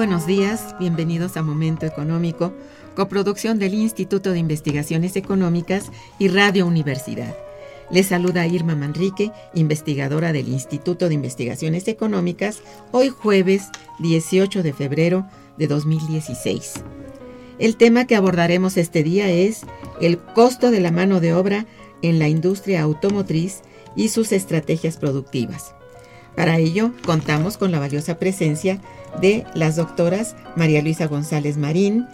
Buenos días, bienvenidos a Momento Económico, coproducción del Instituto de Investigaciones Económicas y Radio Universidad. Les saluda Irma Manrique, investigadora del Instituto de Investigaciones Económicas, hoy jueves 18 de febrero de 2016. El tema que abordaremos este día es el costo de la mano de obra en la industria automotriz y sus estrategias productivas. Para ello, contamos con la valiosa presencia de las doctoras María Luisa González Marín,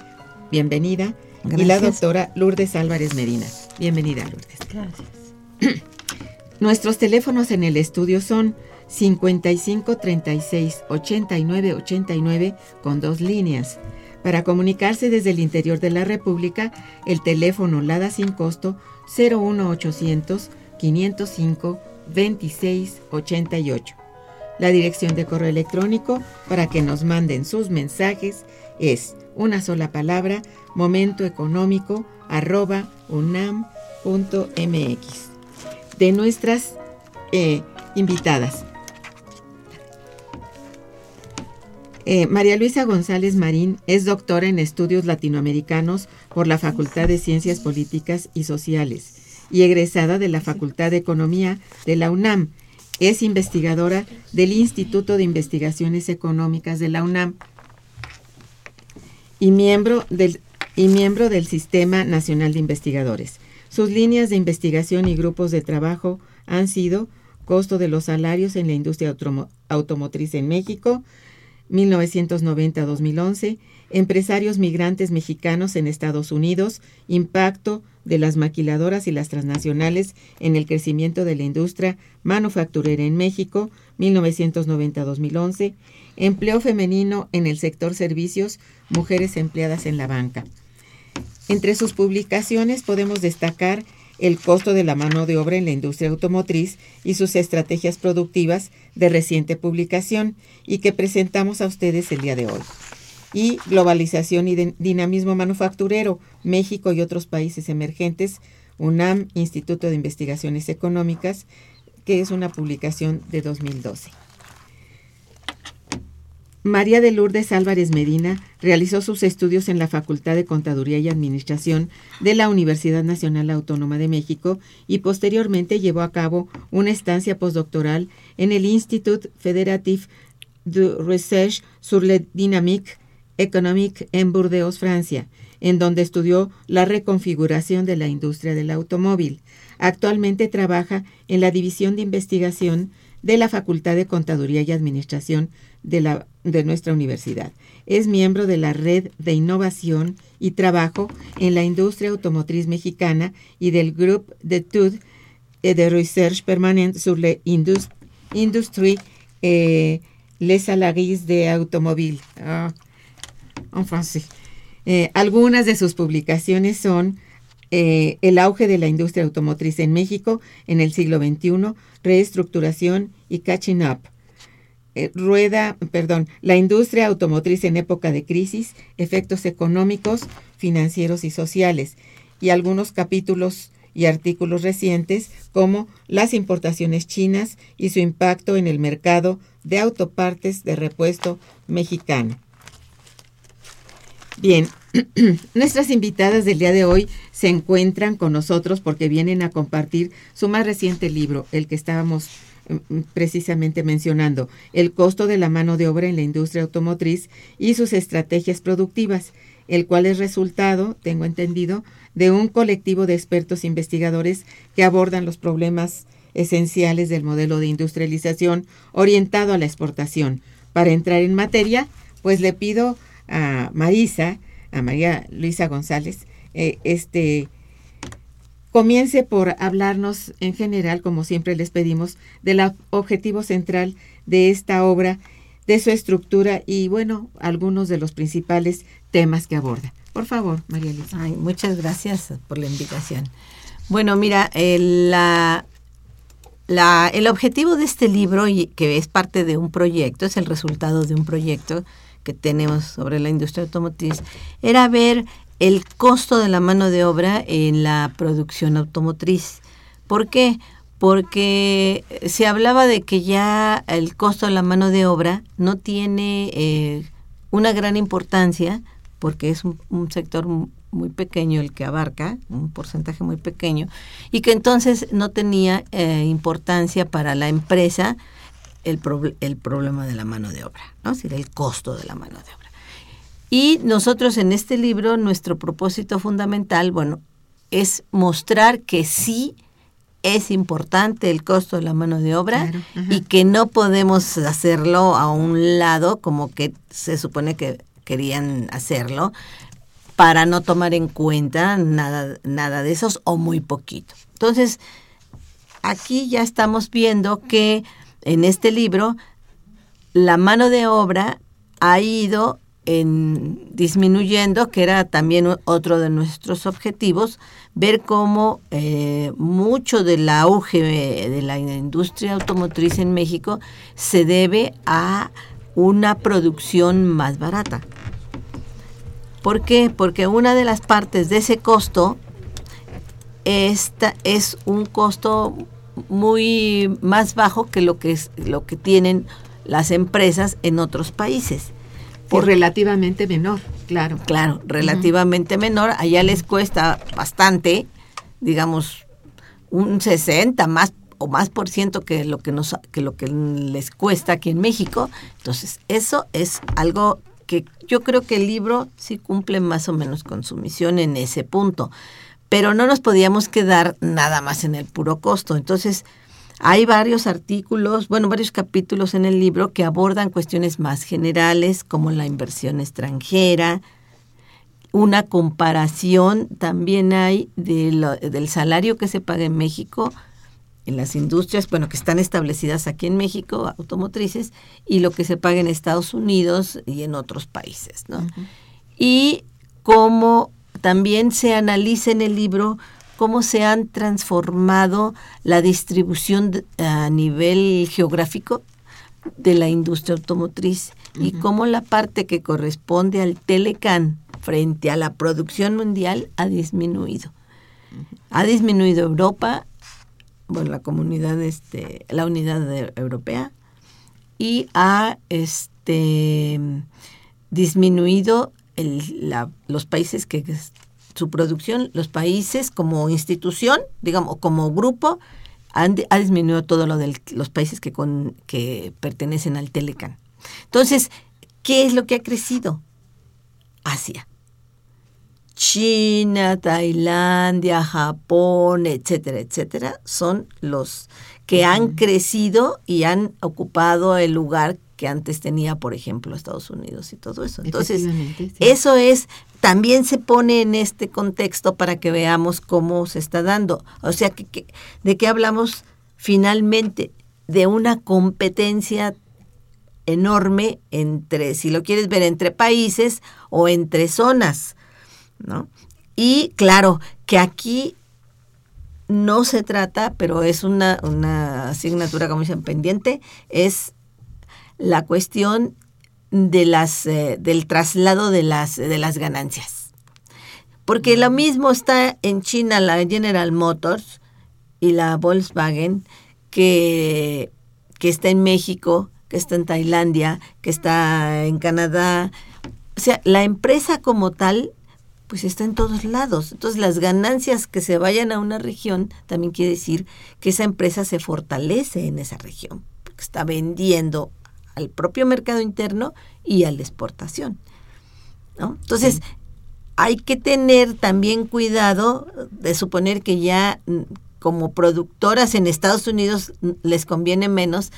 bienvenida, y la doctora Lourdes Álvarez Medina. Bienvenida, Lourdes. Gracias. Nuestros teléfonos en el estudio son 55 36 89 89 con dos líneas. Para comunicarse desde el interior de la República, el teléfono LADA sin costo 01800 505 26 88. La dirección de correo electrónico para que nos manden sus mensajes es una sola palabra, momentoeconómico arroba unam.mx. De nuestras eh, invitadas. Eh, María Luisa González Marín es doctora en estudios latinoamericanos por la Facultad de Ciencias Políticas y Sociales y egresada de la Facultad de Economía de la UNAM es investigadora del Instituto de Investigaciones Económicas de la UNAM y miembro del, y miembro del Sistema Nacional de Investigadores. Sus líneas de investigación y grupos de trabajo han sido costo de los salarios en la industria automotriz en México, 1990-2011, empresarios migrantes mexicanos en Estados Unidos, impacto de las maquiladoras y las transnacionales en el crecimiento de la industria manufacturera en México, 1990-2011, empleo femenino en el sector servicios, mujeres empleadas en la banca. Entre sus publicaciones podemos destacar el costo de la mano de obra en la industria automotriz y sus estrategias productivas de reciente publicación y que presentamos a ustedes el día de hoy y globalización y dinamismo manufacturero, México y otros países emergentes, UNAM, Instituto de Investigaciones Económicas, que es una publicación de 2012. María de Lourdes Álvarez Medina realizó sus estudios en la Facultad de Contaduría y Administración de la Universidad Nacional Autónoma de México y posteriormente llevó a cabo una estancia postdoctoral en el Institut Fédératif de Recherche sur la Dynamique Economic en Burdeos, Francia, en donde estudió la reconfiguración de la industria del automóvil. Actualmente trabaja en la División de Investigación de la Facultad de Contaduría y Administración de, la, de nuestra universidad. Es miembro de la Red de Innovación y Trabajo en la Industria Automotriz Mexicana y del Groupe d'études de Recherche Permanente sur l'Industrie eh, les salariés de automóvil. Ah, en. Eh, algunas de sus publicaciones son eh, El auge de la industria automotriz en México en el siglo XXI, Reestructuración y Catching Up. Eh, rueda, perdón, la industria automotriz en época de crisis, efectos económicos, financieros y sociales, y algunos capítulos y artículos recientes como las importaciones chinas y su impacto en el mercado de autopartes de repuesto mexicano. Bien, nuestras invitadas del día de hoy se encuentran con nosotros porque vienen a compartir su más reciente libro, el que estábamos mm, precisamente mencionando, el costo de la mano de obra en la industria automotriz y sus estrategias productivas, el cual es resultado, tengo entendido, de un colectivo de expertos investigadores que abordan los problemas esenciales del modelo de industrialización orientado a la exportación. Para entrar en materia, pues le pido a Marisa, a María Luisa González, eh, este comience por hablarnos en general, como siempre les pedimos, del objetivo central de esta obra, de su estructura y, bueno, algunos de los principales temas que aborda. Por favor, María Luisa. muchas gracias por la invitación. Bueno, mira, la, el objetivo de este libro, y que es parte de un proyecto, es el resultado de un proyecto que tenemos sobre la industria automotriz, era ver el costo de la mano de obra en la producción automotriz. ¿Por qué? Porque se hablaba de que ya el costo de la mano de obra no tiene eh, una gran importancia, porque es un, sector muy pequeño el que abarca, un porcentaje muy pequeño, y que entonces no tenía eh, importancia para la empresa el, el problema de la mano de obra, ¿no? Es el costo de la mano de obra. Y nosotros en este libro, nuestro propósito fundamental, bueno, es mostrar que sí es importante el costo de la mano de obra y que no podemos hacerlo a un lado como que se supone que querían hacerlo para no tomar en cuenta nada, nada de esos o muy poquito. Entonces, aquí ya estamos viendo que en este libro, la mano de obra ha ido en disminuyendo, que era también otro de nuestros objetivos, ver cómo eh, mucho del auge de la industria automotriz en México se debe a una producción más barata. ¿Por qué? Porque una de las partes de ese costo esta es un costo muy más bajo que lo que es lo que tienen las empresas en otros países. Por relativamente menor, claro. Claro, relativamente menor. Allá les cuesta bastante, digamos, un 60 más o más por ciento que lo que nos que lo que les cuesta aquí en México. Entonces, eso es algo que yo creo que el libro sí cumple más o menos con su misión en ese punto pero no nos podíamos quedar nada más en el puro costo. Entonces, hay varios artículos, bueno, varios capítulos en el libro que abordan cuestiones más generales como la inversión extranjera, una comparación también hay del salario que se paga en México en las industrias, bueno, que están establecidas aquí en México, automotrices, y lo que se paga en Estados Unidos y en otros países, ¿no? Y cómo también se analiza en el libro cómo se han transformado la distribución a nivel geográfico de la industria automotriz y cómo la parte que corresponde al Telecan frente a la producción mundial ha disminuido. Ha disminuido Europa, bueno, la comunidad, este, la unidad europea, y ha este, disminuido los países que su producción, los países como institución, digamos, como grupo, han, ha disminuido todo lo de los países que, con, que pertenecen al Telecan. Entonces, ¿qué es lo que ha crecido? Asia. China, Tailandia, Japón, etcétera, etcétera, son los que han crecido y han ocupado el lugar que antes tenía, por ejemplo, Estados Unidos y todo eso. Entonces, eso es, también se pone en este contexto para que veamos cómo se está dando. O sea, que, ¿de qué hablamos finalmente? De una competencia enorme entre, si lo quieres ver, entre países o entre zonas, ¿no? Y claro, que aquí no se trata, pero es una, una asignatura, como dicen, pendiente, es la cuestión de las, eh, del traslado de las, de las ganancias. Porque lo mismo está en China la General Motors y la Volkswagen que, que está en México, que está en Tailandia, que está en Canadá. O sea, la empresa como tal pues está en todos lados. Entonces las ganancias que se vayan a una región también quiere decir que esa empresa se fortalece en esa región, porque está vendiendo al propio mercado interno y a la exportación. ¿no? Entonces, hay que tener también cuidado de suponer que ya mm, como productoras en Estados Unidos mm, les conviene menos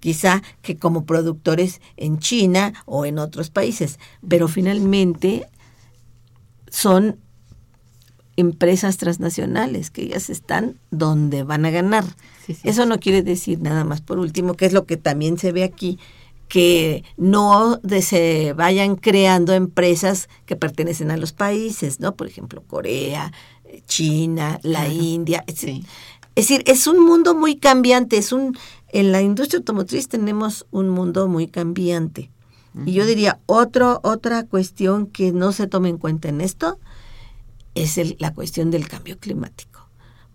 quizá que como productores en China o en otros países, pero finalmente son empresas transnacionales que ellas están donde van a ganar. Eso no quiere decir nada más, por último, que es lo que también se ve aquí, que no se vayan creando empresas que pertenecen a los países, ¿no? Por ejemplo, Corea, China, la India. Es, es decir, es un mundo muy cambiante, es un en la industria automotriz tenemos un mundo muy cambiante. Y yo diría, otro, otra cuestión que no se toma en cuenta en esto es la cuestión del cambio climático,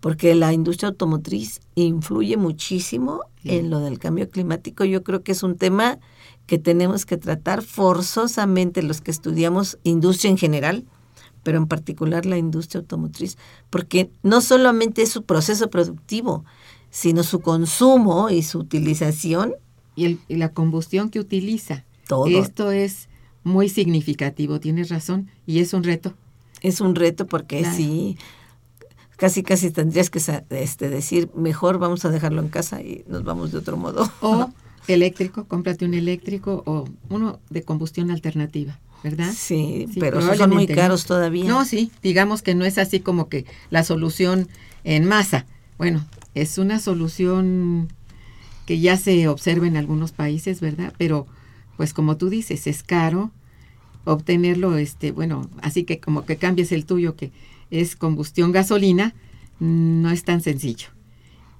porque la industria automotriz influye muchísimo en lo del cambio climático. Yo creo que es un tema que tenemos que tratar forzosamente los que estudiamos industria en general, pero en particular la industria automotriz, porque no solamente es su proceso productivo, sino su consumo y su utilización. Y, la combustión que utiliza. Todo. Esto es muy significativo, tienes razón, y es un reto. Es un reto porque sí, casi casi tendrías que este, decir, mejor vamos a dejarlo en casa y nos vamos de otro modo. O eléctrico, cómprate un eléctrico o uno de combustión alternativa. ¿verdad? Sí, pero son muy caros todavía. No, sí, digamos que no es así como que la solución en masa. Bueno, es una solución que ya se observa en algunos países, ¿verdad? Pero, pues como tú dices, es caro obtenerlo, este, bueno, así que como que cambies el tuyo, que es combustión gasolina, no es tan sencillo.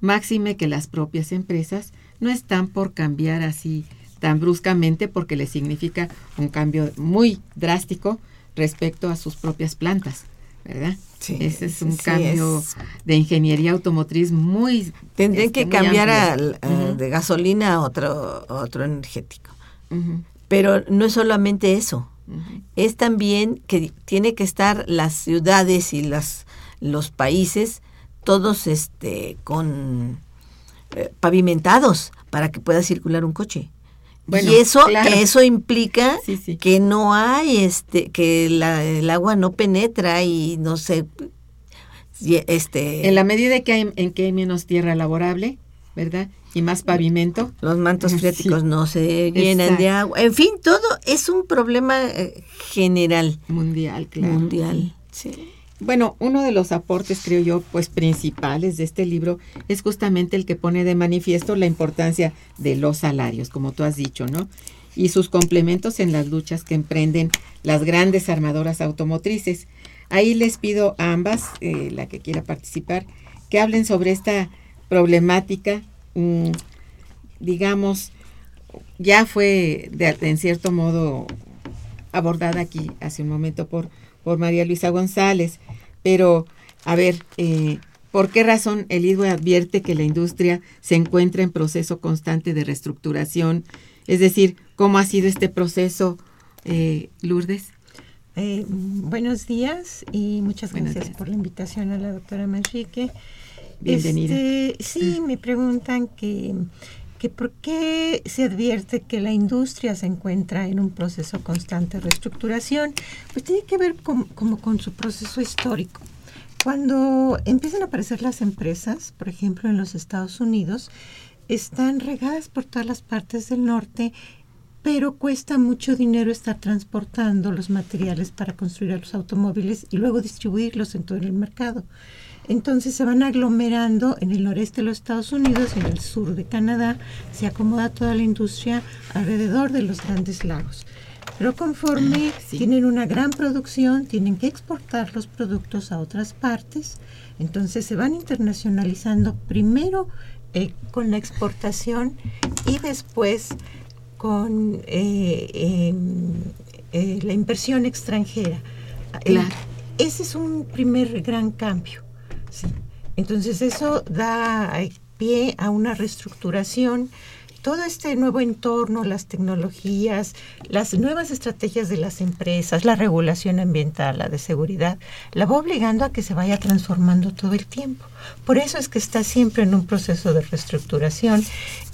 Máxime que las propias empresas no están por cambiar así tan bruscamente porque le significa un cambio muy drástico respecto a sus propias plantas. ¿verdad? Sí, Ese es un cambio de ingeniería automotriz muy... Tendrían que cambiar de gasolina a otro, otro energético. Pero no es solamente eso, es también que tiene que estar las ciudades y las, los países todos este, con eh, pavimentados para que pueda circular un coche y eso, eso implica que no hay, este, que el agua no penetra y no se, este. En la medida que hay, en que hay menos tierra laborable, ¿verdad? Y más pavimento. Los mantos freáticos no se llenan de agua. En fin, todo es un problema eh, general. Mundial, claro. Mundial, sí. Bueno, uno de los aportes, creo yo, pues principales de este libro es justamente el que pone de manifiesto la importancia de los salarios, como tú has dicho, ¿no? Y sus complementos en las luchas que emprenden las grandes armadoras automotrices. Ahí les pido a ambas, eh, la que quiera participar, que hablen sobre esta problemática, digamos, ya fue de, en cierto modo abordada aquí hace un momento por por María Luisa González. Pero, a ver, eh, ¿por qué razón el IDUE advierte que la industria se encuentra en proceso constante de reestructuración? Es decir, ¿cómo ha sido este proceso, eh, Lourdes? Eh, buenos días y muchas gracias por la invitación a la doctora Manrique. Bienvenida. Este, sí, me preguntan que que por qué se advierte que la industria se encuentra en un proceso constante de reestructuración, pues tiene que ver como con su proceso histórico. Cuando empiezan a aparecer las empresas, por ejemplo en los Estados Unidos, están regadas por todas las partes del norte, pero cuesta mucho dinero estar transportando los materiales para construir los automóviles y luego distribuirlos en todo el mercado. Entonces se van aglomerando en el noreste de los Estados Unidos y en el sur de Canadá. Se acomoda toda la industria alrededor de los grandes lagos. Pero conforme ah, tienen una gran producción, tienen que exportar los productos a otras partes, entonces se van internacionalizando primero eh, con la exportación y después con eh, em, eh, la inversión extranjera. ese es un primer gran cambio. Entonces eso da pie a una reestructuración todo este nuevo entorno, las tecnologías, las nuevas estrategias de las empresas, la regulación ambiental, la de seguridad, la va obligando a que se vaya transformando todo el tiempo. Por eso es que está siempre en un proceso de reestructuración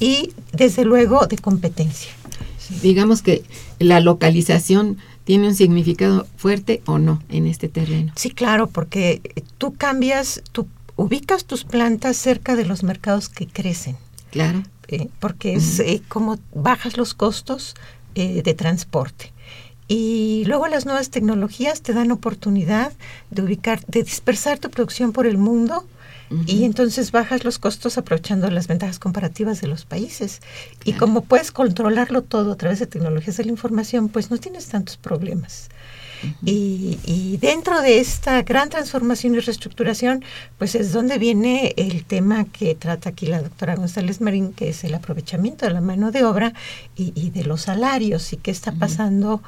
y desde luego de competencia. Digamos que la localización tiene un significado fuerte o no en este terreno. Sí, claro, porque tú cambias, tú ubicas tus plantas cerca de los mercados que crecen. Claro. Eh, porque es eh, como bajas los costos eh, de transporte. Y luego las nuevas tecnologías te dan oportunidad de ubicar, de dispersar tu producción por el mundo y entonces bajas los costos aprovechando las ventajas comparativas de los países. Y como puedes controlarlo todo a través de tecnologías de la información, pues no tienes tantos problemas. Y, dentro de esta gran transformación y reestructuración, pues es donde viene el tema que trata aquí la doctora González Marín, que es el aprovechamiento de la mano de obra y, de los salarios y qué está pasando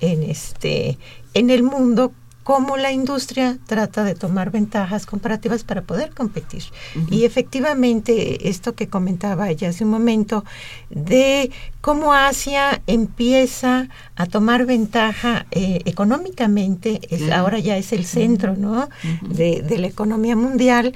en este en el mundo cómo la industria trata de tomar ventajas comparativas para poder competir. Y efectivamente, esto que comentaba ya hace un momento, de cómo Asia empieza a tomar ventaja eh, económicamente, es, ahora ya es el centro ¿no? de, de la economía mundial,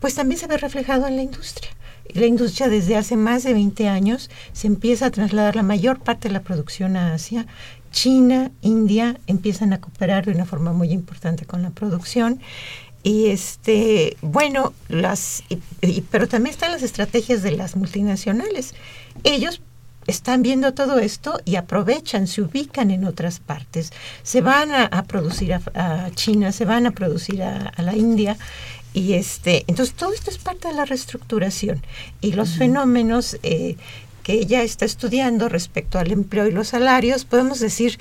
pues también se ve reflejado en la industria. La industria desde hace más de 20 años se empieza a trasladar la mayor parte de la producción a Asia China, India empiezan a cooperar de una forma muy importante con la producción. Y este, bueno, las, pero también están las estrategias de las multinacionales. Ellos están viendo todo esto y aprovechan, se ubican en otras partes, se van a, producir a, China, se van a producir a, la India. Y este, entonces todo esto es parte de la reestructuración y los fenómenos eh, que ella está estudiando respecto al empleo y los salarios, podemos decir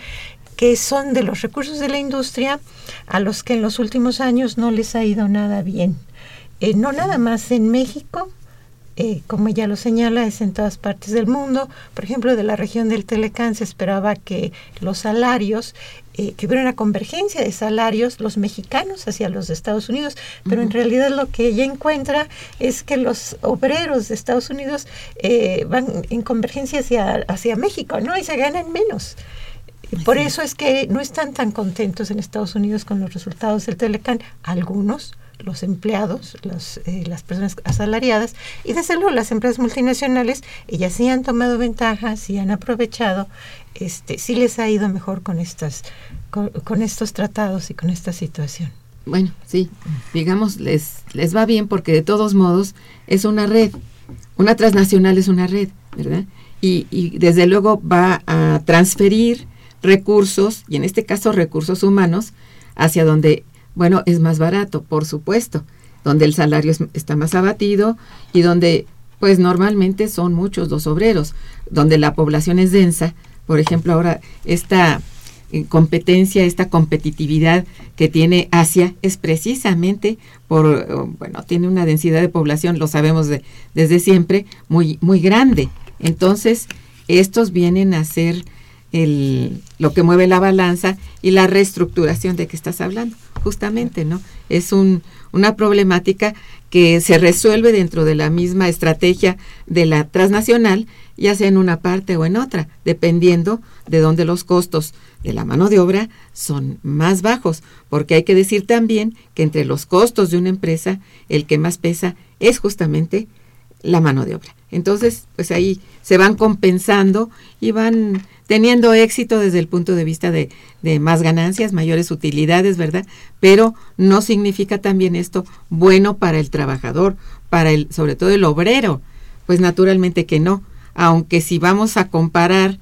que son de los recursos de la industria a los que en los últimos años no les ha ido nada bien. Eh, no nada más en México, eh, como ella lo señala, es en todas partes del mundo. Por ejemplo, de la región del Telecán se esperaba que los salarios eh, que hubiera una convergencia de salarios los mexicanos hacia los de Estados Unidos, pero en realidad lo que ella encuentra es que los obreros de Estados Unidos eh, van en convergencia hacia, hacia México, ¿no? Y se ganan menos. Por eso es que no están tan contentos en Estados Unidos con los resultados del Telecán, algunos, los empleados, los, eh, las personas asalariadas y desde luego las empresas multinacionales, ellas sí han tomado ventaja, sí han aprovechado este, sí les ha ido mejor con estas, con, estos tratados y con esta situación. Bueno, sí, digamos, les, les va bien porque de todos modos es una red, una transnacional es una red, ¿verdad? Y, y desde luego va a transferir recursos, y en este caso recursos humanos, hacia donde, bueno, es más barato, por supuesto, donde el salario está más abatido y donde, pues normalmente son muchos los obreros, donde la población es densa, por ejemplo, ahora esta eh, competencia, esta competitividad que tiene Asia es precisamente por, eh, bueno, tiene una densidad de población, lo sabemos desde siempre, muy, muy grande. Entonces, estos vienen a ser el, lo que mueve la balanza y la reestructuración de que estás hablando, justamente, ¿no? Es un, una problemática que se resuelve dentro de la misma estrategia de la transnacional ya sea en una parte o en otra, dependiendo de dónde los costos de la mano de obra son más bajos, porque hay que decir también que entre los costos de una empresa, el que más pesa es justamente la mano de obra. Entonces, pues ahí se van compensando y van teniendo éxito desde el punto de vista de, de, más ganancias, mayores utilidades, ¿verdad? Pero no significa también esto bueno para el trabajador, para el, sobre todo el obrero. Pues naturalmente que no. Aunque si vamos a comparar,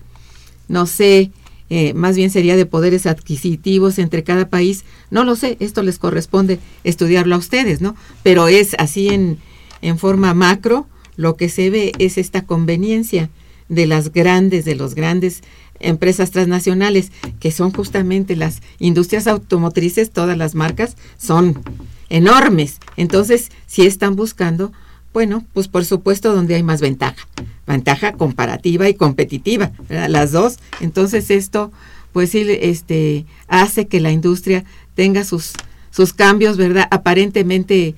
no sé, eh, más bien sería de poderes adquisitivos entre cada país, no lo sé, esto les corresponde estudiarlo a ustedes, ¿no? Pero es así en, en forma macro, lo que se ve es esta conveniencia de las grandes, de los grandes empresas transnacionales, que son justamente las industrias automotrices, todas las marcas son enormes. Entonces, si están buscando, bueno, pues por supuesto donde hay más ventaja, ventaja comparativa y competitiva, las dos. Entonces esto, pues sí, este, hace que la industria tenga sus, sus cambios, ¿verdad? Aparentemente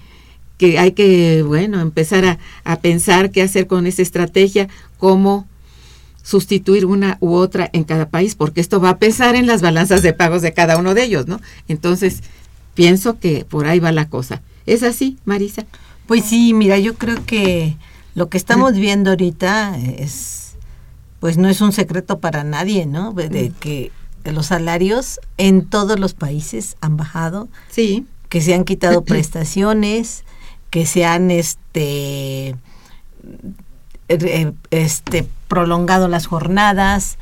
que hay que, bueno, empezar a, a pensar qué hacer con esa estrategia, cómo sustituir una u otra en cada país, porque esto va a pesar en las balanzas de pagos de cada uno de ellos, ¿no? Entonces, pienso que por ahí va la cosa. ¿Es así, Marisa? Pues sí, mira, yo creo que lo que estamos viendo ahorita es, pues no es un secreto para nadie, ¿no? De que los salarios en todos los países han bajado. Sí. Que se han quitado prestaciones, que se han, este, este, prolongado las jornadas,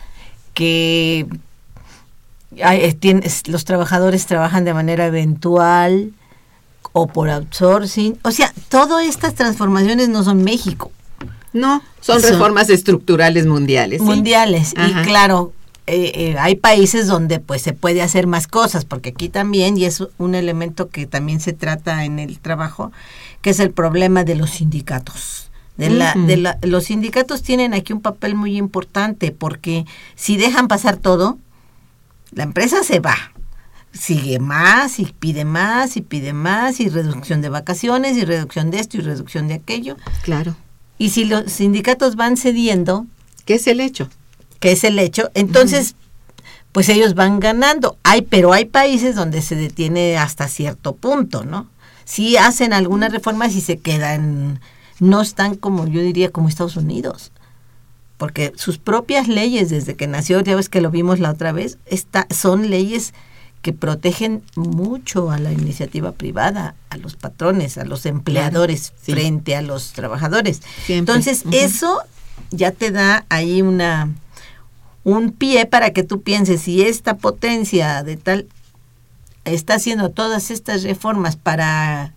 que los trabajadores trabajan de manera eventual o por outsourcing. O sea, todas estas transformaciones no son México. No, son, son reformas estructurales mundiales. ¿sí? Mundiales. Ajá. Y claro, eh, eh, hay países donde pues se puede hacer más cosas, porque aquí también, y es un elemento que también se trata en el trabajo, que es el problema de los sindicatos. De la, de la, los sindicatos tienen aquí un papel muy importante porque si dejan pasar todo, la empresa se va. Sigue más y pide más y pide más y reducción de vacaciones y reducción de esto y reducción de aquello. Claro. Y si los sindicatos van cediendo. ¿Qué es el hecho? ¿Qué es el hecho? Entonces, uh -huh. pues ellos van ganando. Hay, pero hay países donde se detiene hasta cierto punto, ¿no? Sí hacen algunas reformas y se quedan no están como yo diría como Estados Unidos porque sus propias leyes desde que nació ya ves que lo vimos la otra vez está, son leyes que protegen mucho a la iniciativa privada a los patrones a los empleadores sí. frente a los trabajadores Siempre. entonces uh -huh. eso ya te da ahí una un pie para que tú pienses si esta potencia de tal está haciendo todas estas reformas para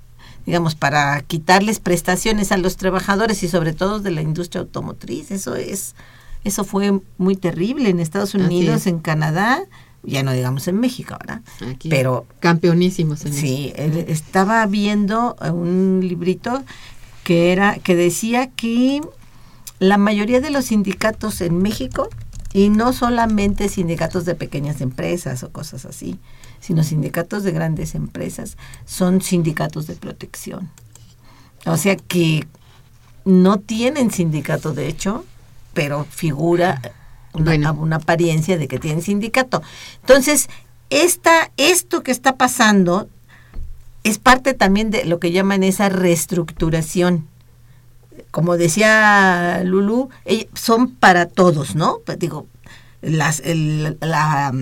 digamos, para quitarles prestaciones a los trabajadores y sobre todo de la industria automotriz. Eso es, eso fue muy terrible en Estados Unidos, en Canadá, ya no digamos en México, ¿verdad? Aquí, Pero campeonísimos. En sí, él estaba viendo un librito que era que decía que la mayoría de los sindicatos en México y no solamente sindicatos de pequeñas empresas o cosas así, sino sindicatos de grandes empresas, son sindicatos de protección. O sea que no tienen sindicato, de hecho, pero figura una, bueno. una apariencia de que tienen sindicato. Entonces, esta, esto que está pasando es parte también de lo que llaman esa reestructuración. Como decía Lulu, son para todos, ¿no? Pues digo, las, el, la,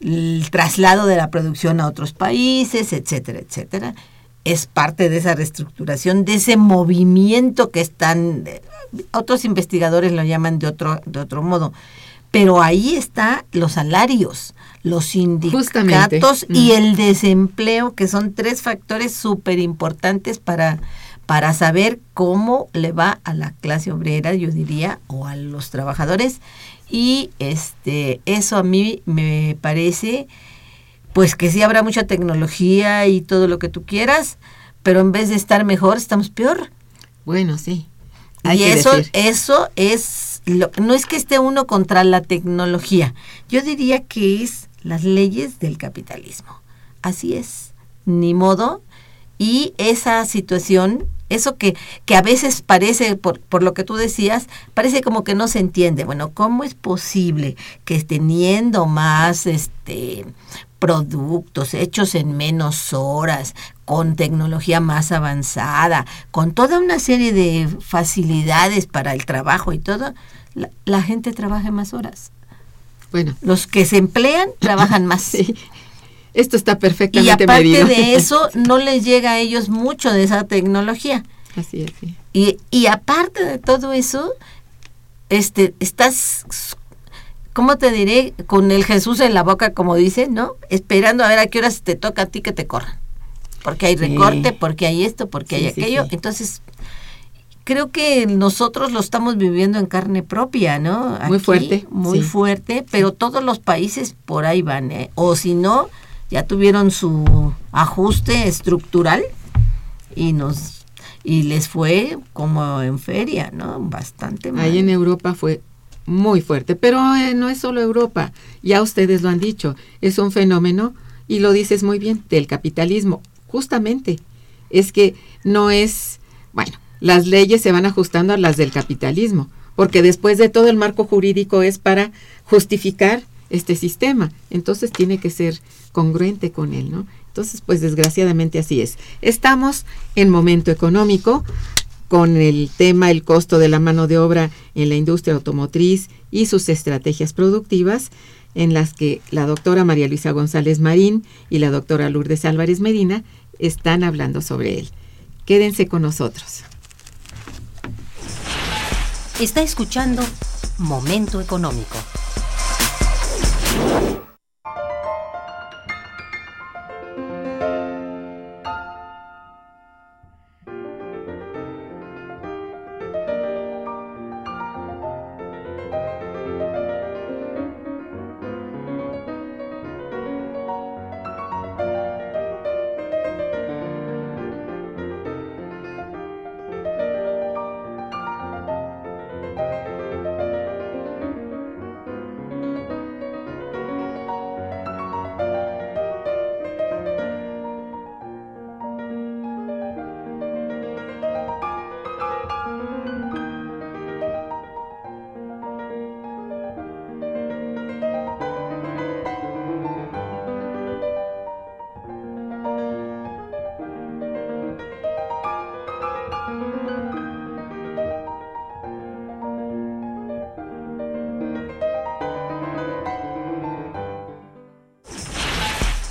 el traslado de la producción a otros países, etcétera, etcétera, es parte de esa reestructuración, de ese movimiento que están, otros investigadores lo llaman de otro, de otro modo, pero ahí está los salarios, los sindicatos y mm. el desempleo, que son tres factores súper importantes para, para saber cómo le va a la clase obrera, yo diría, o a los trabajadores. Y este eso a mí me parece pues que sí habrá mucha tecnología y todo lo que tú quieras, pero en vez de estar mejor estamos peor. Bueno, sí. y eso decir. eso es lo, no es que esté uno contra la tecnología. Yo diría que es las leyes del capitalismo. Así es. Ni modo. Y esa situación eso que, que a veces parece, por, por lo que tú decías, parece como que no se entiende. Bueno, ¿cómo es posible que teniendo más este productos hechos en menos horas, con tecnología más avanzada, con toda una serie de facilidades para el trabajo y todo, la, gente trabaja más horas. Bueno, los que se emplean trabajan más. sí. Esto está perfectamente Y aparte de eso, no les llega a ellos mucho de esa tecnología. Así es. Sí. Y, y aparte de todo eso, este, estás ¿cómo te diré? Con el Jesús en la boca, como dicen, ¿no? Esperando a ver a qué horas te toca a ti que te corran. Porque hay recorte, porque hay esto, porque hay aquello. Entonces, creo que nosotros lo estamos viviendo en carne propia, ¿no? muy fuerte. Muy fuerte, pero todos los países por ahí van, ¿eh? O si no, ya tuvieron su ajuste estructural y nos y les fue como en feria, ¿no? Bastante mal. Ahí en Europa fue muy fuerte. Pero eh, no es solo Europa, ya ustedes lo han dicho, es un fenómeno, y lo dices muy bien, del capitalismo. Justamente, es que no es, bueno, las leyes se van ajustando a las del capitalismo, porque después de todo el marco jurídico es para justificar este sistema, entonces tiene que ser congruente con él, ¿no? Entonces, pues desgraciadamente así es. Estamos en momento económico, con el tema el costo de la mano de obra en la industria automotriz y sus estrategias productivas, en las que la doctora María Luisa González Marín y la doctora Lourdes Álvarez Medina están hablando sobre él. Quédense con nosotros. Está escuchando Momento Económico.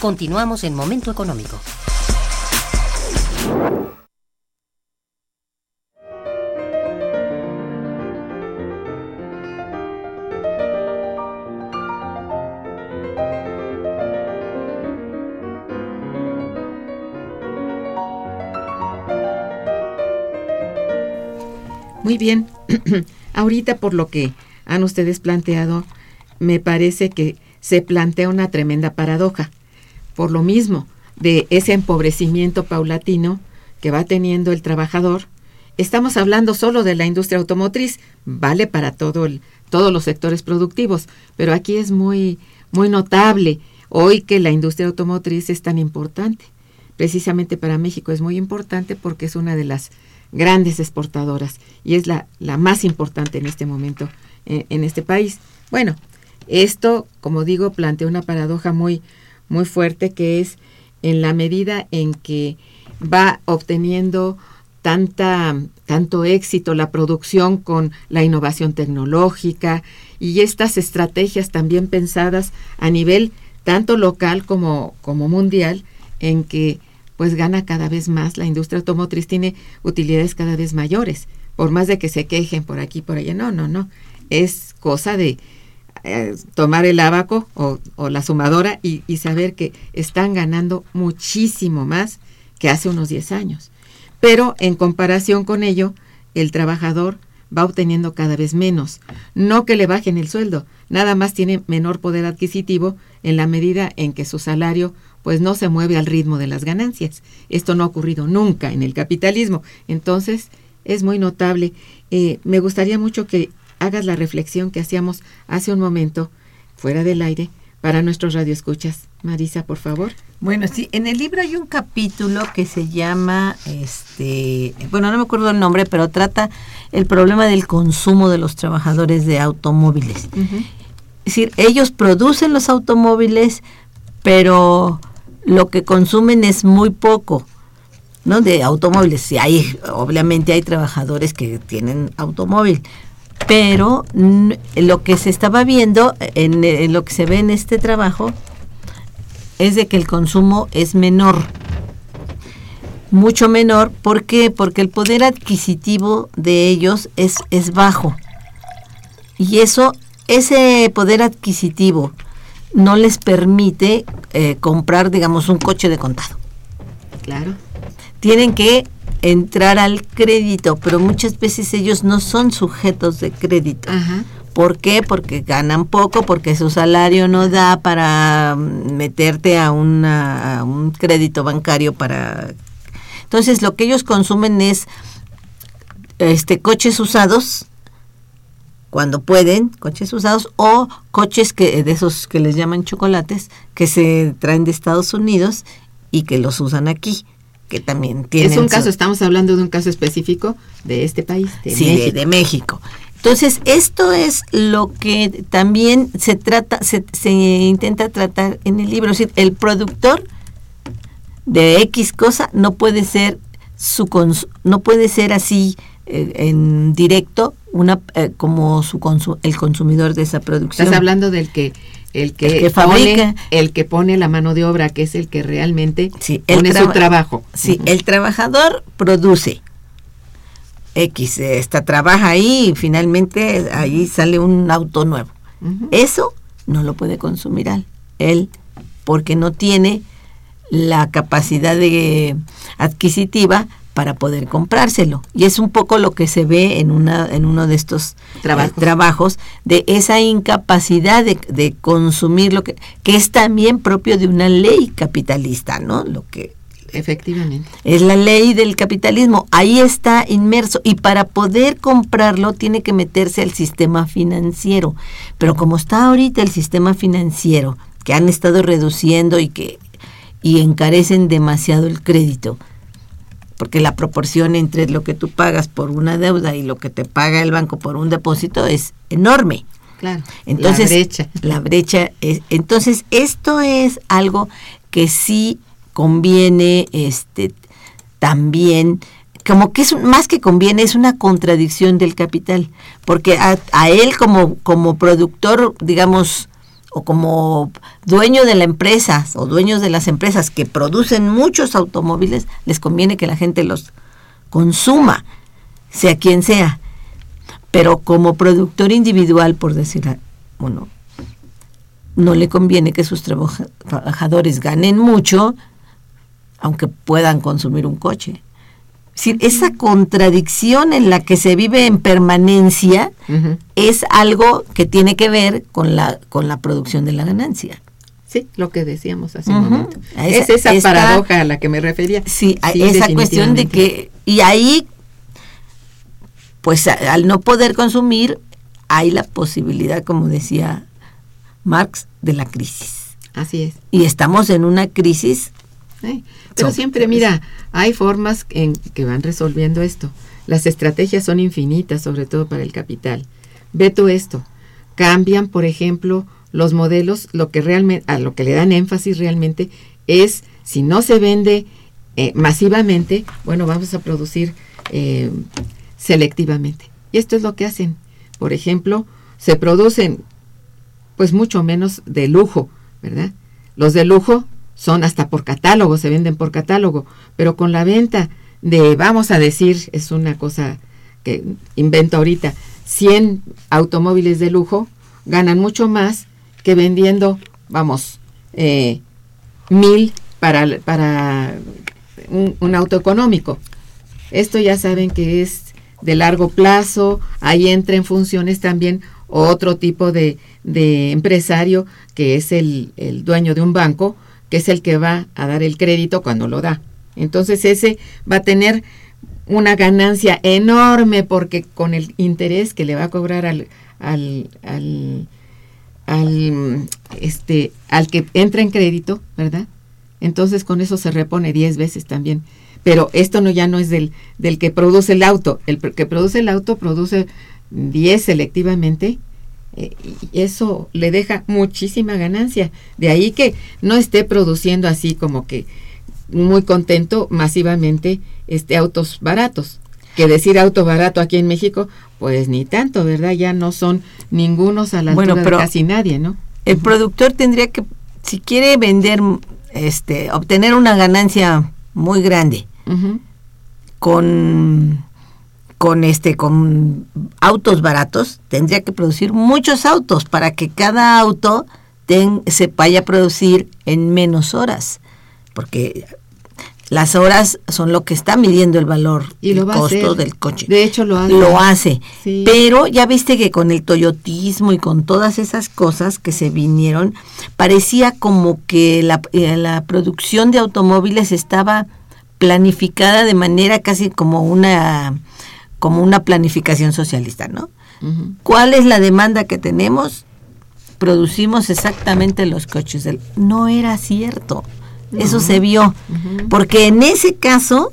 Continuamos en Momento Económico. Muy bien, ahorita por lo que han ustedes planteado, me parece que se plantea una tremenda paradoja por lo mismo, de ese empobrecimiento paulatino que va teniendo el trabajador, estamos hablando solo de la industria automotriz, vale para todo el, todos los sectores productivos, pero aquí es muy, muy notable hoy que la industria automotriz es tan importante. Precisamente para México es muy importante porque es una de las grandes exportadoras y es la, la más importante en este momento en, en este país. Bueno, esto, como digo, plantea una paradoja muy, muy fuerte que es en la medida en que va obteniendo tanta, tanto éxito la producción con la innovación tecnológica y estas estrategias también pensadas a nivel tanto local como, como mundial, en que pues gana cada vez más, la industria automotriz tiene utilidades cada vez mayores, por más de que se quejen por aquí por allá, no, no, no, es cosa de eh, tomar el abaco o, la sumadora y, y, saber que están ganando muchísimo más que hace unos 10 años. Pero en comparación con ello, el trabajador va obteniendo cada vez menos. No que le bajen el sueldo, nada más tiene menor poder adquisitivo en la medida en que su salario pues no se mueve al ritmo de las ganancias. Esto no ha ocurrido nunca en el capitalismo. Entonces, es muy notable. Eh, me gustaría mucho que hagas la reflexión que hacíamos hace un momento, fuera del aire, para nuestros radioescuchas. Marisa, por favor. Bueno, sí, en el libro hay un capítulo que se llama, este, bueno, no me acuerdo el nombre, pero trata el problema del consumo de los trabajadores de automóviles. Uh -huh. Es decir, ellos producen los automóviles, pero lo que consumen es muy poco. ¿no? de automóviles. Sí, hay, obviamente hay trabajadores que tienen automóvil, pero lo que se estaba viendo, en, en, lo que se ve en este trabajo, es de que el consumo es menor. Mucho menor, ¿por qué? Porque el poder adquisitivo de ellos es, es bajo. Y eso, ese poder adquisitivo no les permite eh, comprar, digamos, un coche de contado. Claro. Tienen que entrar al crédito, pero muchas veces ellos no son sujetos de crédito. Ajá. ¿Por qué? Porque ganan poco, porque su salario no da para meterte a, una, a un crédito bancario para... Entonces lo que ellos consumen es este coches usados cuando pueden, coches usados o coches que de esos que les llaman chocolates que se traen de Estados Unidos y que los usan aquí que también tienen es un caso estamos hablando de un caso específico de este país de sí México. De, de, México entonces esto es lo que también se trata se, se intenta tratar en el libro es decir, el productor de X cosa no puede ser su no puede ser así eh, en directo una eh, como su consu el consumidor de esa producción. Estás hablando del que el que, el que fabrica, pone, el que pone la mano de obra, que es el que realmente sí, pone su trabajo. Sí, uh -huh. el trabajador produce X, está trabaja ahí y finalmente ahí sale un auto nuevo. Uh -huh. Eso no lo puede consumir él, él porque no tiene la capacidad de adquisitiva para poder comprárselo. Y es un poco lo que se ve en, una, en uno de estos trabajos, eh, trabajos de esa incapacidad de, de, consumir lo que, que es también propio de una ley capitalista, ¿no? Lo que efectivamente es la ley del capitalismo. Ahí está inmerso y para poder comprarlo tiene que meterse al sistema financiero. Pero como está ahorita el sistema financiero, que han estado reduciendo y que y encarecen demasiado el crédito, porque la proporción entre lo que tú pagas por una deuda y lo que te paga el banco por un depósito es enorme. Claro. Entonces, la brecha. La brecha es, entonces esto es algo que sí conviene este también como que es más que conviene es una contradicción del capital porque a, a él como como productor digamos o como dueño de la empresa o dueños de las empresas que producen muchos automóviles, les conviene que la gente los consuma, sea quien sea. Pero como productor individual, por decir, bueno, no le conviene que sus trabajadores ganen mucho, aunque puedan consumir un coche. Si esa contradicción en la que se vive en permanencia es algo que tiene que ver con la, con la producción de la ganancia. Sí, lo que decíamos hace un momento. Esa- es esa paradoja a la que me refería. Sí, a- Sí, esa cuestión de que, y ahí, pues a- al no poder consumir, hay la posibilidad, como decía Marx, de la crisis. Así es. Y estamos en una crisis. ¿Eh? Pero siempre, mira, hay formas en que van resolviendo esto. Las estrategias son infinitas, sobre todo para el capital. Ve tú esto. Cambian, por ejemplo, los modelos, lo que realmente, a lo que le dan énfasis realmente es, si no se vende eh, masivamente, bueno, vamos a producir eh, selectivamente. Y esto es lo que hacen. Por ejemplo, se producen pues mucho menos de lujo, ¿verdad? Los de lujo son hasta por catálogo, se venden por catálogo, pero con la venta de, vamos a decir, es una cosa que invento ahorita, 100 automóviles de lujo ganan mucho más que vendiendo, vamos, eh, mil para, para un, un auto económico. Esto ya saben que es de largo plazo, ahí entra en funciones también otro tipo de, de empresario que es el, el dueño de un banco, que es el que va a dar el crédito cuando lo da. Entonces ese va a tener una ganancia enorme porque con el interés que le va a cobrar al, al, al, al, este, al que entra en crédito, ¿verdad? Entonces con eso se repone 10 veces también. Pero esto no ya no es del, del que produce el auto. El que produce el auto produce 10 selectivamente. Eh, y eso le deja muchísima ganancia. De ahí que no esté produciendo así como que muy contento masivamente este autos baratos. Que decir auto barato aquí en México, pues ni tanto, ¿verdad? Ya no son ningunos a la Bueno, altura pero- de casi nadie, ¿no? El productor tendría que, si quiere vender, este, obtener una ganancia muy grande con, con este, con autos baratos, tendría que producir muchos autos para que cada auto ten- se vaya a producir en menos horas, porque las horas son lo que está midiendo el valor Y el costo del coche. De hecho, lo hace. Lo hace. Sí. Pero ya viste que con el toyotismo y con todas esas cosas que se vinieron, parecía como que la, eh, la producción de automóviles estaba planificada de manera casi como una como una planificación socialista, ¿no? ¿Cuál es la demanda que tenemos? Producimos exactamente los coches. del- No era cierto. Eso se vio. Porque en ese caso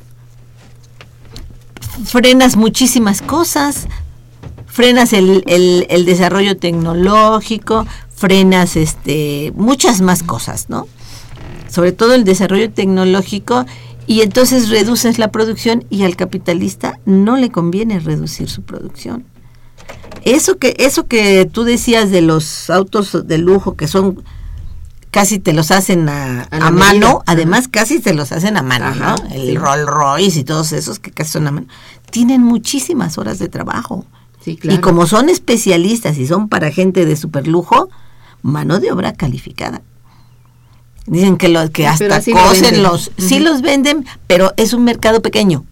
frenas muchísimas cosas. Frenas el, el- el desarrollo tecnológico, frenas este muchas más cosas, ¿no? Sobre todo el desarrollo tecnológico y entonces reduces la producción y al capitalista no le conviene reducir su producción. Eso que eso que tú decías de los autos de lujo que son casi te los hacen a, A mano, Ajá. además casi te los hacen a mano, Ajá, ¿no? El sí. Rolls Royce y todos esos que casi son a mano. Tienen muchísimas horas de trabajo. Sí, claro. Y como son especialistas y son para gente de superlujo, mano de obra calificada. Dicen que, lo, que Sí, hasta lo venden. los... Sí los venden, pero es un mercado pequeño.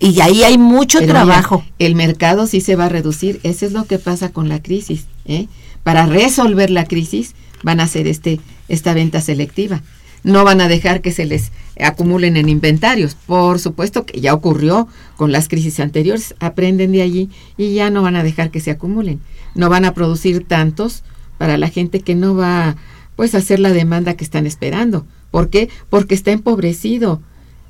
Y ahí hay mucho Pero mira, trabajo. el mercado sí se va a reducir. Eso es lo que pasa con la crisis. ¿eh? Para resolver la crisis van a hacer este esta venta selectiva. No van a dejar que se les acumulen en inventarios. Por supuesto que ya ocurrió con las crisis anteriores. Aprenden de allí y ya no van a dejar que se acumulen. No van a producir tantos para la gente que no va pues hacer la demanda que están esperando. ¿Por qué? Porque está empobrecido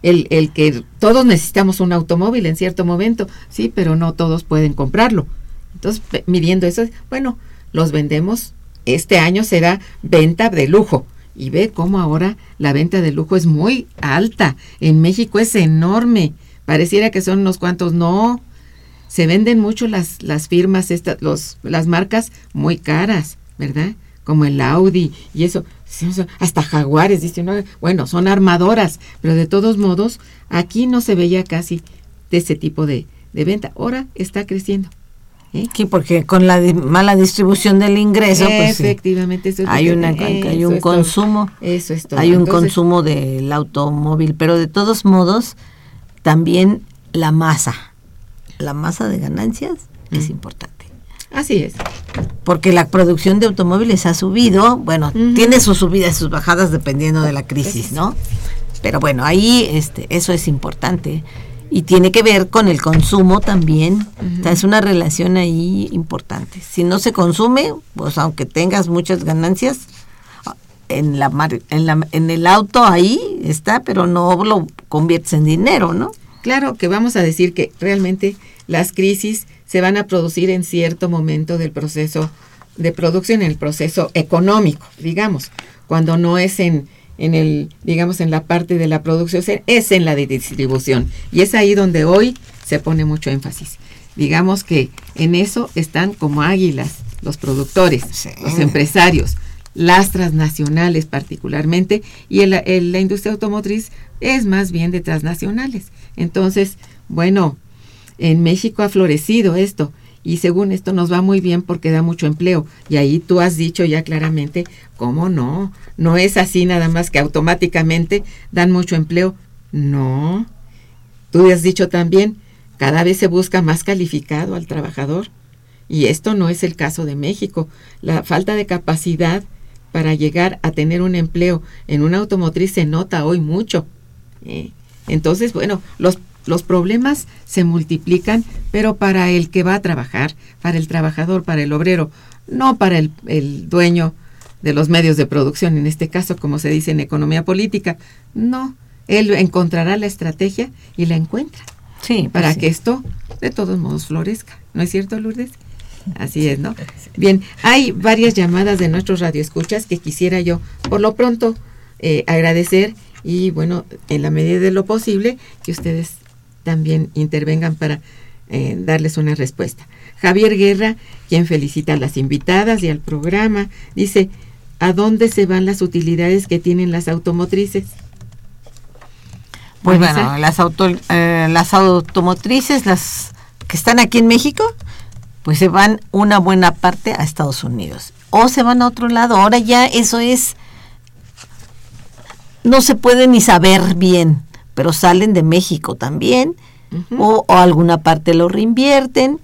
el, el que todos necesitamos un automóvil en cierto momento, sí, pero no todos pueden comprarlo. Entonces, midiendo eso, bueno, los vendemos, este año será venta de lujo. Y ve cómo ahora la venta de lujo es muy alta. En México es enorme. Pareciera que son unos cuantos. No, se venden mucho las, las firmas, estas, los, las marcas muy caras, ¿verdad? Como el Audi y eso. Hasta jaguares, dice uno. Bueno, son armadoras, pero de todos modos, aquí no se veía casi de ese tipo de, de venta. Ahora está creciendo. ¿eh? Sí, porque con la di- mala distribución del ingreso, pues sí, Efectivamente, eso es hay, una, hay eso un es todo. consumo. Eso es todo. Hay un Entonces, consumo del automóvil, pero de todos modos, también la masa. La masa de ganancias es importante. Así es. Porque la producción de automóviles ha subido, bueno, tiene sus subidas y sus bajadas dependiendo de la crisis, ¿no? Pero bueno, ahí este, eso es importante. Y tiene que ver con el consumo también. O sea, es una relación ahí importante. Si no se consume, pues aunque tengas muchas ganancias, en, la, mar- en, la, en el auto ahí está, pero no lo conviertes en dinero, ¿no? Claro que vamos a decir que realmente las crisis se van a producir en cierto momento del proceso de producción, en el proceso económico, digamos, cuando no es en, en el, digamos, en la parte de la producción, es en la de distribución. Y es ahí donde hoy se pone mucho énfasis. Digamos que en eso están como águilas los productores, Sí. los empresarios, las transnacionales particularmente, y el- el- la industria automotriz es más bien de transnacionales. Entonces, bueno, en México ha florecido esto y según esto nos va muy bien porque da mucho empleo. Y ahí tú has dicho ya claramente, ¿cómo no? No es así nada más que automáticamente dan mucho empleo. No. Tú has dicho también, cada vez se busca más calificado al trabajador. Y esto no es el caso de México. La falta de capacidad para llegar a tener un empleo en una automotriz se nota hoy mucho. Eh, entonces, bueno, los, los problemas se multiplican, pero para el que va a trabajar, para el trabajador, para el obrero, no para el, el dueño de los medios de producción, en este caso, como se dice en economía política. No, él encontrará la estrategia y la encuentra Sí, para pues sí. que esto de todos modos florezca. ¿No es cierto, Lourdes? Así es, ¿no? Bien, hay varias llamadas de nuestros radioescuchas que quisiera yo, por lo pronto, eh, agradecer y, bueno, en la medida de lo posible, que ustedes también intervengan para eh, darles una respuesta. Javier Guerra, quien felicita a las invitadas y al programa, dice, ¿a dónde se van las utilidades que tienen las automotrices? Pues bueno, las, auto, eh, las automotrices, las que están aquí en México, pues se van una buena parte a Estados Unidos. O se van a otro lado. Ahora ya eso es... No se puede ni saber bien, pero salen de México también. O, o alguna parte lo reinvierten.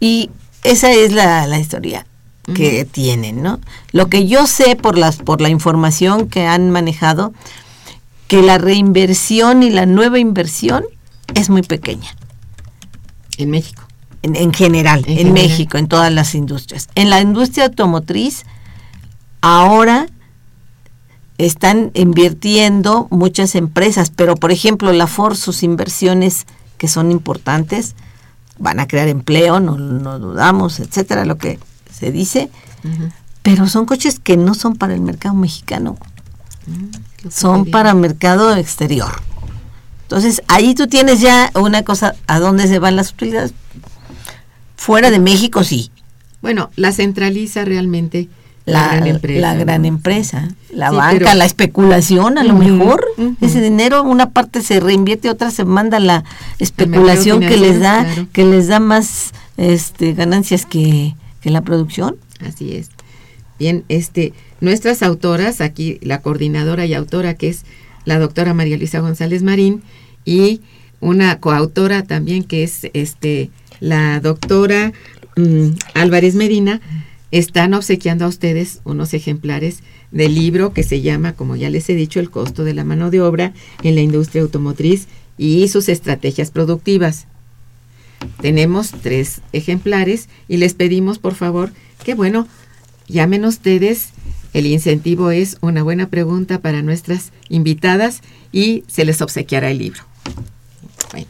Y esa es la, la historia que tienen, ¿no? Lo que yo sé por las por la información que han manejado que la reinversión y la nueva inversión es muy pequeña En México. en, en general, En en, general. México, en todas las industrias. En la industria automotriz, ahora están invirtiendo muchas empresas, pero por ejemplo, la Ford, sus inversiones que son importantes, van a crear empleo, no, no dudamos, etcétera, lo que se dice, pero son coches que no son para el mercado mexicano, que son para mercado exterior. Entonces, ahí tú tienes ya una cosa, ¿a dónde se van las utilidades? Fuera de México, sí. Bueno, la centraliza realmente la, La, gran empresa. la ¿no? gran empresa, la Sí, banca, pero- la especulación, a lo mejor. Ese dinero, una parte se reinvierte, otra se manda la especulación que les da, claro. que les da más este, ganancias que, que la producción. Así es. Bien, este, nuestras autoras, aquí la coordinadora y autora que es la doctora María Luisa González Marín y una coautora también que es este la doctora mm, Álvarez Medina, están obsequiando a ustedes unos ejemplares del libro que se llama, como ya les he dicho, El costo de la mano de obra en la industria automotriz y sus estrategias productivas. Tenemos tres ejemplares y les pedimos por favor que bueno, llamen ustedes. El incentivo es una buena pregunta para nuestras invitadas y se les obsequiará el libro. Bueno.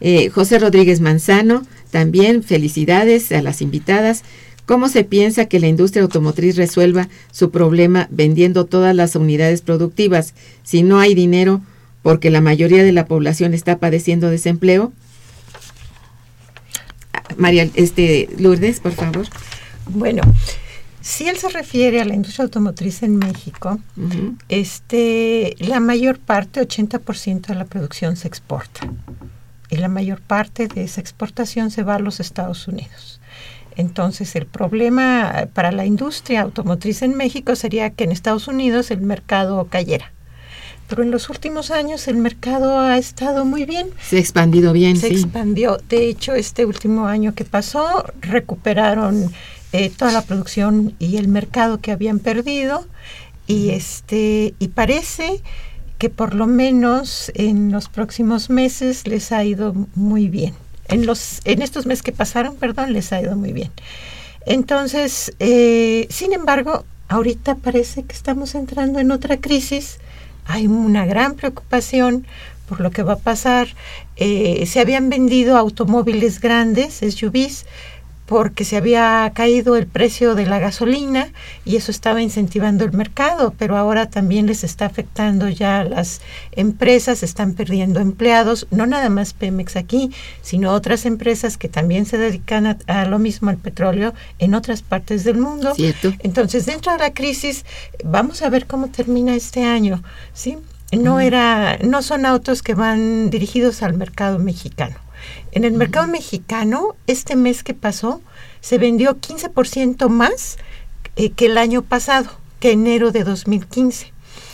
Eh, José Rodríguez Manzano, también felicidades a las invitadas. ¿Cómo se piensa que la industria automotriz resuelva su problema vendiendo todas las unidades productivas si no hay dinero porque la mayoría de la población está padeciendo desempleo? María, este, Lourdes, por favor. Bueno, si él se refiere a la industria automotriz en México, este, la mayor parte, 80% de la producción se exporta. Y la mayor parte de esa exportación se va a los Estados Unidos. Entonces, el problema para la industria automotriz en México sería que en Estados Unidos el mercado cayera. pero en los últimos años el mercado ha estado muy bien. Se ha expandido bien, Se sí. expandió. De hecho, este último año que pasó, recuperaron eh, toda la producción y el mercado que habían perdido. Y este, y parece que por lo menos en los próximos meses les ha ido muy bien. En los, en estos meses que pasaron, perdón, les ha ido muy bien. Entonces, eh, sin embargo, ahorita parece que estamos entrando en otra crisis. Hay una gran preocupación por lo que va a pasar. Eh, se habían vendido automóviles grandes, SUVs, porque se había caído el precio de la gasolina y eso estaba incentivando el mercado, pero ahora también les está afectando ya las empresas, están perdiendo empleados, no nada más Pemex aquí, sino otras empresas que también se dedican a, a lo mismo al petróleo en otras partes del mundo. Cierto. Entonces, dentro de la crisis, vamos a ver cómo termina este año, ¿sí? No era, no son autos que van dirigidos al mercado mexicano. En el mercado mexicano, este mes que pasó, se vendió 15% más eh, que el año pasado, que enero de 2015.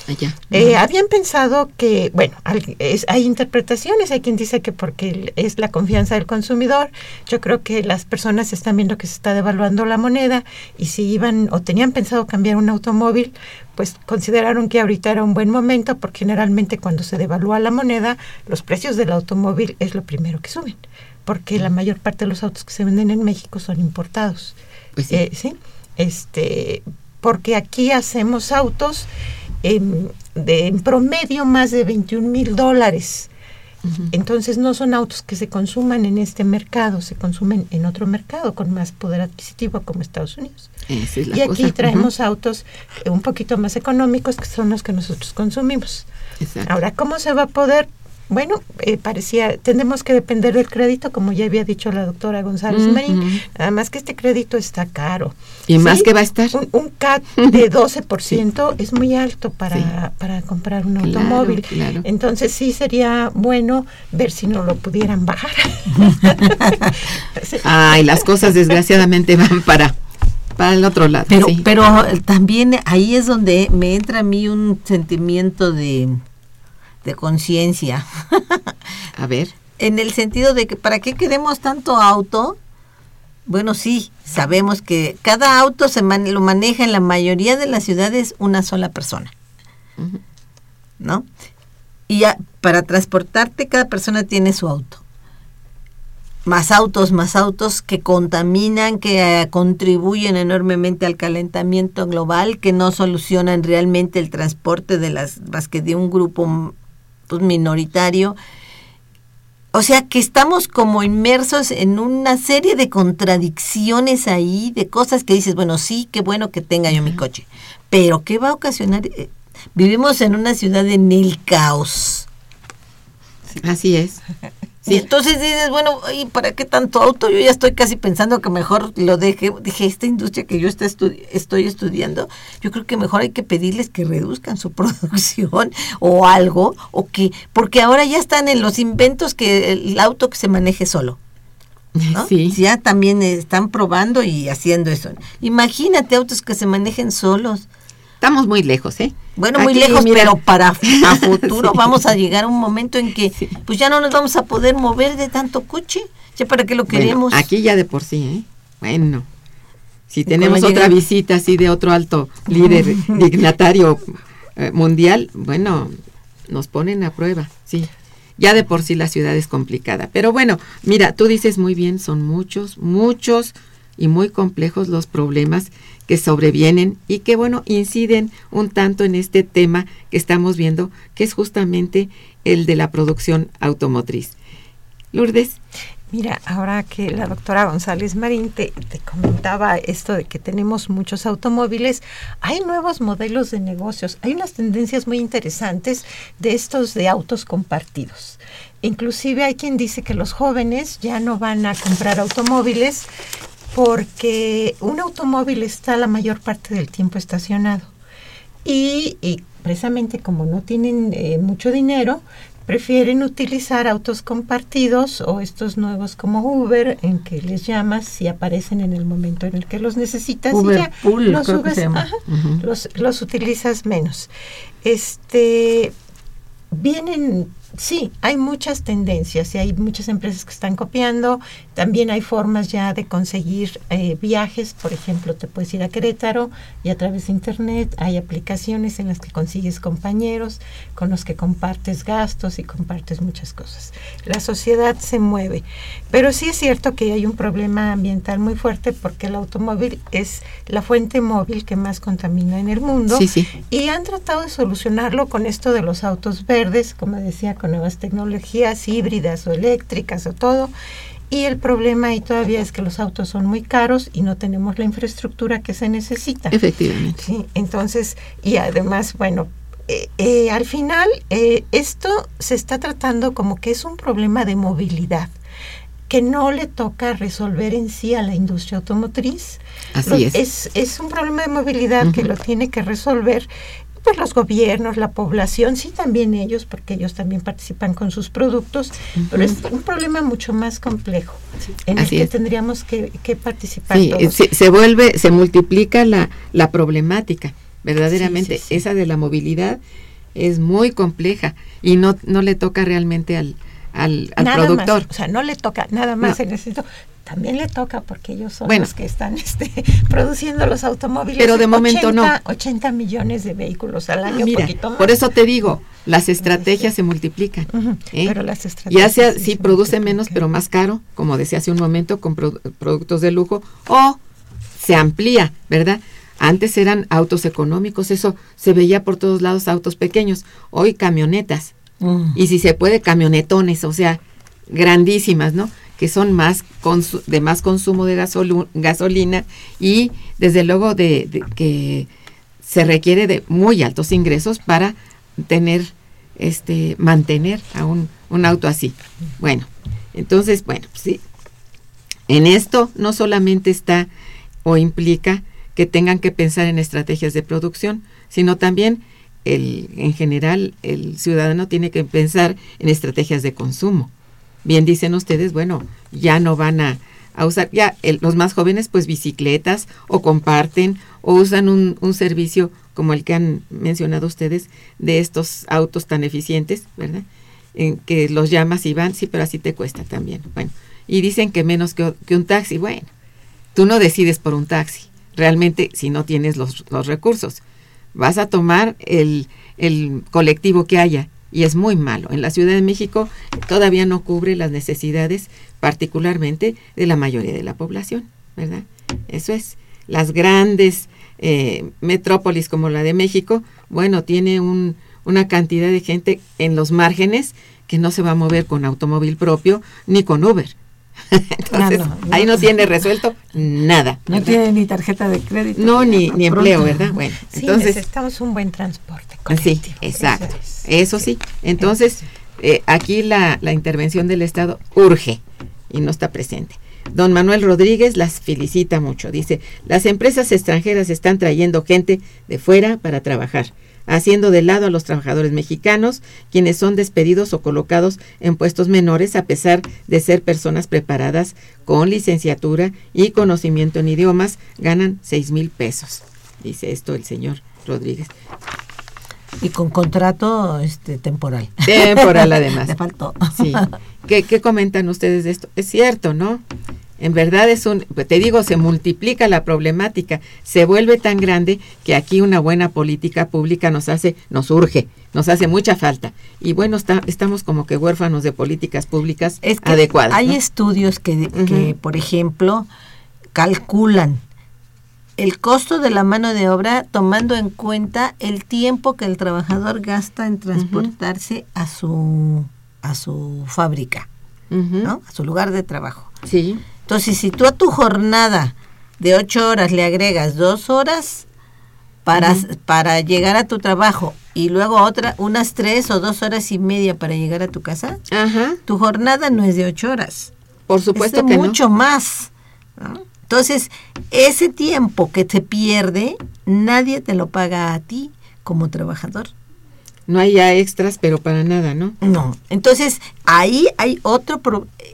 Allá. Eh, habían pensado que, bueno, es- hay interpretaciones, hay quien dice que porque es la confianza del consumidor, yo creo que las personas están viendo que se está devaluando la moneda y si iban o tenían pensado cambiar un automóvil, pues consideraron que ahorita era un buen momento porque generalmente cuando se devalúa la moneda, los precios del automóvil es lo primero que suben, porque la mayor parte de los autos que se venden en México son importados. Pues sí. Eh, sí, este, porque aquí hacemos autos en, de, en promedio más de 21 mil dólares. Entonces no son autos que se consuman en este mercado, se consumen en otro mercado con más poder adquisitivo como Estados Unidos. Es Y aquí cosa. traemos autos eh, un poquito más económicos que son los que nosotros consumimos. Exacto. Ahora, ¿cómo se va a poder? Bueno, eh, parecía, tenemos que depender del crédito, como ya había dicho la doctora González Ujú. Marín, nada más que este crédito está caro. Y más Sí, que va a estar. Un, un CAT de 12% es muy alto para, Sí. para comprar un Claro, automóvil. claro. Entonces sí sería bueno ver si no lo pudieran bajar. Sí. Ay, las cosas desgraciadamente van para, para el otro lado. Pero, sí. pero también ahí es donde me entra a mí un sentimiento de, de conciencia. A ver. en el sentido de que ¿para qué queremos tanto auto? Bueno, sí, sabemos que cada auto se man- lo maneja en la mayoría de las ciudades una sola persona. ¿no? Y ya, para transportarte cada persona tiene su auto. Más autos, más autos que contaminan, que eh, contribuyen enormemente al calentamiento global, que no solucionan realmente el transporte de las más que de un grupo pues, minoritario. O sea que estamos como inmersos en una serie de contradicciones ahí, de cosas que dices, bueno, sí, qué bueno que tenga yo mi coche, pero ¿qué va a ocasionar? Eh, Vivimos en una ciudad en el caos. Así es. Y entonces dices, bueno, ¿y para qué tanto auto? Yo ya estoy casi pensando que mejor lo deje, dije, esta industria que yo está estoy estudiando, yo creo que mejor hay que pedirles que reduzcan su producción o algo, o que, porque ahora ya están en los inventos que el auto que se maneje solo. ¿no? Sí. Ya también están probando y haciendo eso. Imagínate autos que se manejen solos. Estamos muy lejos, ¿eh? Bueno, muy lejos, mira. pero para a futuro Sí. vamos a llegar a un momento en que Sí. pues ya no nos vamos a poder mover de tanto coche. ¿Ya para qué lo Bueno, queremos? aquí ya de por sí, ¿eh? Bueno. Si tenemos otra llega- visita así de otro alto líder dignatario eh, mundial, bueno, nos ponen a prueba, sí. Ya de por sí la ciudad es complicada. Pero bueno, mira, tú dices muy bien, son muchos, muchos y muy complejos los problemas que sobrevienen y que, bueno, inciden un tanto en este tema que estamos viendo, que es justamente el de la producción automotriz. Lourdes. Mira, ahora que la doctora González Marín te, comentaba esto de que tenemos muchos automóviles, hay nuevos modelos de negocios, hay unas tendencias muy interesantes de estos de autos compartidos. Inclusive hay quien dice que los jóvenes ya no van a comprar automóviles porque un automóvil está la mayor parte del tiempo estacionado. Y, y precisamente como no tienen eh, mucho dinero, prefieren utilizar autos compartidos o estos nuevos como Uber, en que les llamas y aparecen en el momento en el que los necesitas Uber y ya Pool, los subes, ajá, los, los utilizas menos. Este, vienen Sí, hay muchas tendencias y hay muchas empresas que están copiando. También hay formas ya de conseguir eh, viajes. Por ejemplo, te puedes ir a Querétaro y a través de Internet hay aplicaciones en las que consigues compañeros con los que compartes gastos y compartes muchas cosas. La sociedad se mueve. Pero sí es cierto que hay un problema ambiental muy fuerte porque el automóvil es la fuente móvil que más contamina en el mundo. Sí, sí. Y han tratado de solucionarlo con esto de los autos verdes, como decía nuevas tecnologías híbridas o eléctricas o todo. Y el problema ahí todavía es que los autos son muy caros y no tenemos la infraestructura que se necesita. Efectivamente. Sí, entonces, y además, bueno, eh, eh, al final eh, esto se está tratando como que es un problema de movilidad que no le toca resolver en sí a la industria automotriz. Así es. es. es. un problema de movilidad que lo tiene que resolver pues los gobiernos, la población, sí también ellos, porque ellos también participan con sus productos, pero es un problema mucho más complejo en el que tendríamos que, participar sí, todos. Se, se, vuelve, se multiplica la, la problemática, verdaderamente, esa de la movilidad es muy compleja y no, no le toca realmente al, al, al productor. o sea, no le toca nada más en ese también le toca porque ellos son los que están este, produciendo los automóviles. Pero de momento no. 80 millones de vehículos al año. Mira, por eso te digo, las estrategias se multiplican. ¿eh? Pero las estrategias. Ya sea, sí, produce menos, pero más caro, como decía hace un momento, con productos de lujo, o se amplía, ¿verdad? Antes eran autos económicos, eso se veía por todos lados, autos pequeños. Hoy camionetas. Mm. Y si se puede, camionetones, o sea, grandísimas, ¿no? Que son más de más consumo de gasolina y desde luego de, que se requiere de muy altos ingresos para tener este mantener a un, un auto así. Bueno, entonces, bueno, sí. En esto no solamente está o implica que tengan que pensar en estrategias de producción, sino también el, en general el ciudadano tiene que pensar en estrategias de consumo bien dicen ustedes, bueno, ya no van a, usar, ya los más jóvenes pues bicicletas o comparten o usan un, un, servicio como el que han mencionado ustedes de estos autos tan eficientes, ¿verdad? En que los llamas y van, sí, pero así te cuesta también. Bueno, y dicen que menos que, que un taxi, bueno, tú no decides por un taxi, realmente si no tienes los, los recursos. Vas a tomar el, el colectivo que haya y es muy malo. En la Ciudad de México todavía no cubre las necesidades particularmente de la mayoría de la población, ¿verdad? Eso es. Las grandes eh, metrópolis como la de México, bueno, tiene un, una cantidad de gente en los márgenes que no se va a mover con automóvil propio ni con Uber. Entonces, ahí no tiene resuelto nada. No tiene ni tarjeta de crédito. No, ni, ni empleo, ¿verdad? Bueno, sí, entonces. necesitamos un buen transporte. Sí, exacto. Eso, sí. Entonces, eh, aquí la, la intervención del Estado urge y no está presente. Don Manuel Rodríguez las felicita mucho. Dice, las empresas extranjeras están trayendo gente de fuera para trabajar haciendo de lado a los trabajadores mexicanos, quienes son despedidos o colocados en puestos menores a pesar de ser personas preparadas con licenciatura y conocimiento en idiomas, ganan seis mil pesos. Dice esto el señor Rodríguez. Y con contrato este, temporal. Temporal además. Le faltó. Sí. ¿Qué, ¿Qué comentan ustedes de esto? Es cierto, ¿no? En verdad es un, te digo, se multiplica la problemática, se vuelve tan grande que aquí una buena política pública nos hace, nos urge, nos hace mucha falta. Y bueno, está, estamos como que huérfanos de políticas públicas adecuadas. Hay estudios que, que, por ejemplo, calculan el costo de la mano de obra tomando en cuenta el tiempo que el trabajador gasta en transportarse a su a su fábrica, ¿no? A su lugar de trabajo. Sí. Entonces, si tú a tu jornada de ocho horas le agregas dos horas para, para llegar a tu trabajo y luego otra, unas tres o dos horas y media para llegar a tu casa, tu jornada no es de ocho horas. Por supuesto es que mucho más. Entonces, ese tiempo que te pierde, nadie te lo paga a ti como trabajador. No hay ya extras, pero para nada, ¿no? No. Entonces, ahí hay otro,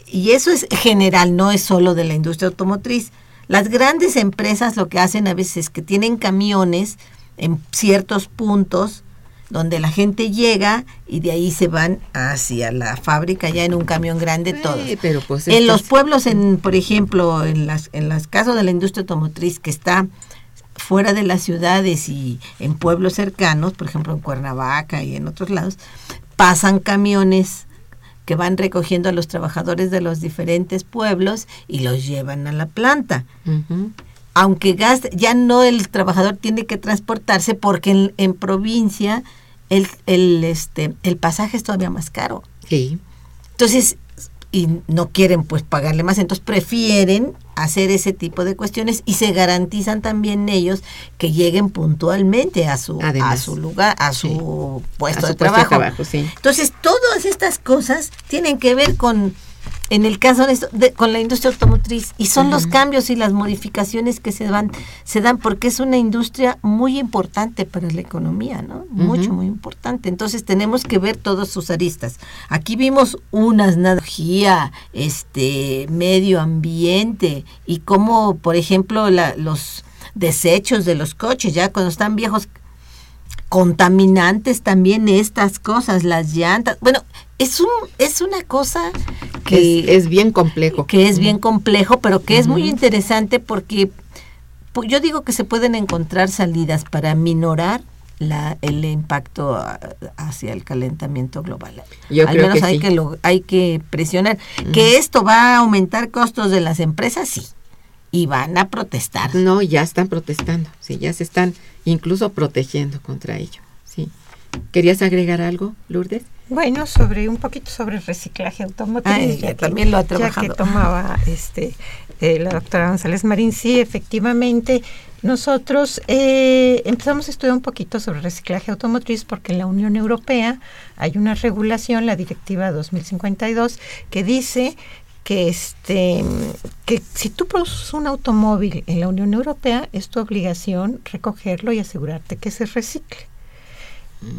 y eso es general, no es solo de la industria automotriz. Las grandes empresas lo que hacen a veces es que tienen camiones en ciertos puntos donde la gente llega y de ahí se van hacia la fábrica ya en un camión grande todos. pero pues en los pueblos, en por ejemplo, en las en los casos de la industria automotriz que está fuera de las ciudades y en pueblos cercanos, por ejemplo en Cuernavaca y en otros lados, pasan camiones que van recogiendo a los trabajadores de los diferentes pueblos y los llevan a la planta. Aunque gaste, ya no el trabajador tiene que transportarse porque en, en provincia el, el, este, el pasaje es todavía más caro. Sí. Entonces, y no quieren pues pagarle más, entonces prefieren hacer ese tipo de cuestiones y se garantizan también ellos que lleguen puntualmente a su, a su lugar, a su Sí. puesto, A de, su puesto de trabajo. trabajo, sí. Entonces, todas estas cosas tienen que ver con, en el caso de, esto, de- con la industria automotriz, y son los cambios y las modificaciones que se van, se dan, porque es una industria muy importante para la economía, ¿no? Mucho, muy importante. Entonces tenemos que ver todos sus aristas. Aquí vimos unas analogía, este, medio ambiente, y cómo, por ejemplo, la- los desechos de los coches, ya cuando están viejos, contaminantes también estas cosas, las llantas. Bueno, es un es una cosa que es, es bien complejo. que es bien complejo, pero que es muy interesante porque yo digo que se pueden encontrar salidas para minorar la, el impacto hacia el calentamiento global. Yo Al creo menos que hay sí. que lo, hay que presionar. Que esto va a aumentar costos de las empresas, sí. Y van a protestar. No, ya están protestando, sí, ya se están incluso protegiendo contra ello, sí. ¿Querías agregar algo, Lourdes? Bueno, sobre un poquito sobre reciclaje automotriz. Ya que- también lo ha Ya trabajado. que tomaba este, eh, la doctora González Marín, sí, efectivamente, nosotros eh, empezamos a estudiar un poquito sobre reciclaje automotriz porque en la Unión Europea hay una regulación, la Directiva 2052, que dice que este que si tú produces un automóvil en la Unión Europea es tu obligación recogerlo y asegurarte que se recicle.